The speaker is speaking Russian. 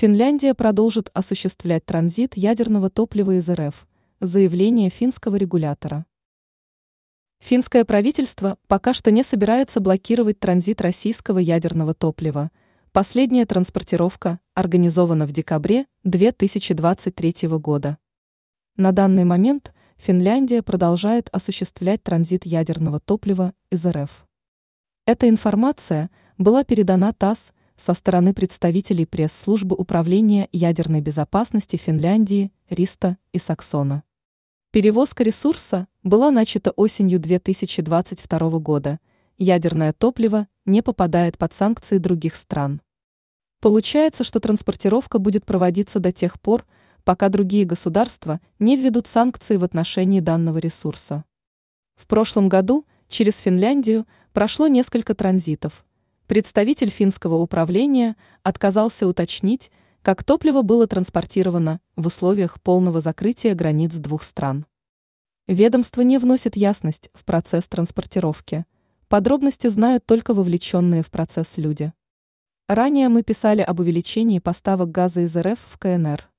Финляндия продолжит осуществлять транзит ядерного топлива из РФ. Заявление финского регулятора. Финское правительство пока что не собирается блокировать транзит российского ядерного топлива. Последняя транспортировка организована в декабре 2023 года. На данный момент Финляндия продолжает осуществлять транзит ядерного топлива из РФ. Эта информация была передана ТАСС со стороны представителей пресс-службы Управления ядерной безопасности Финляндии Риста и Саксона. Перевозка ресурса была начата осенью 2022 года. Ядерное топливо не попадает под санкции других стран. Получается, что транспортировка будет проводиться до тех пор, пока другие государства не введут санкции в отношении данного ресурса. В прошлом году через Финляндию прошло несколько транзитов. Представитель финского управления отказался уточнить, как топливо было транспортировано в условиях полного закрытия границ двух стран. Ведомство не вносит ясность в процесс транспортировки. Подробности знают только вовлеченные в процесс люди. Ранее мы писали об увеличении поставок газа из РФ в КНР.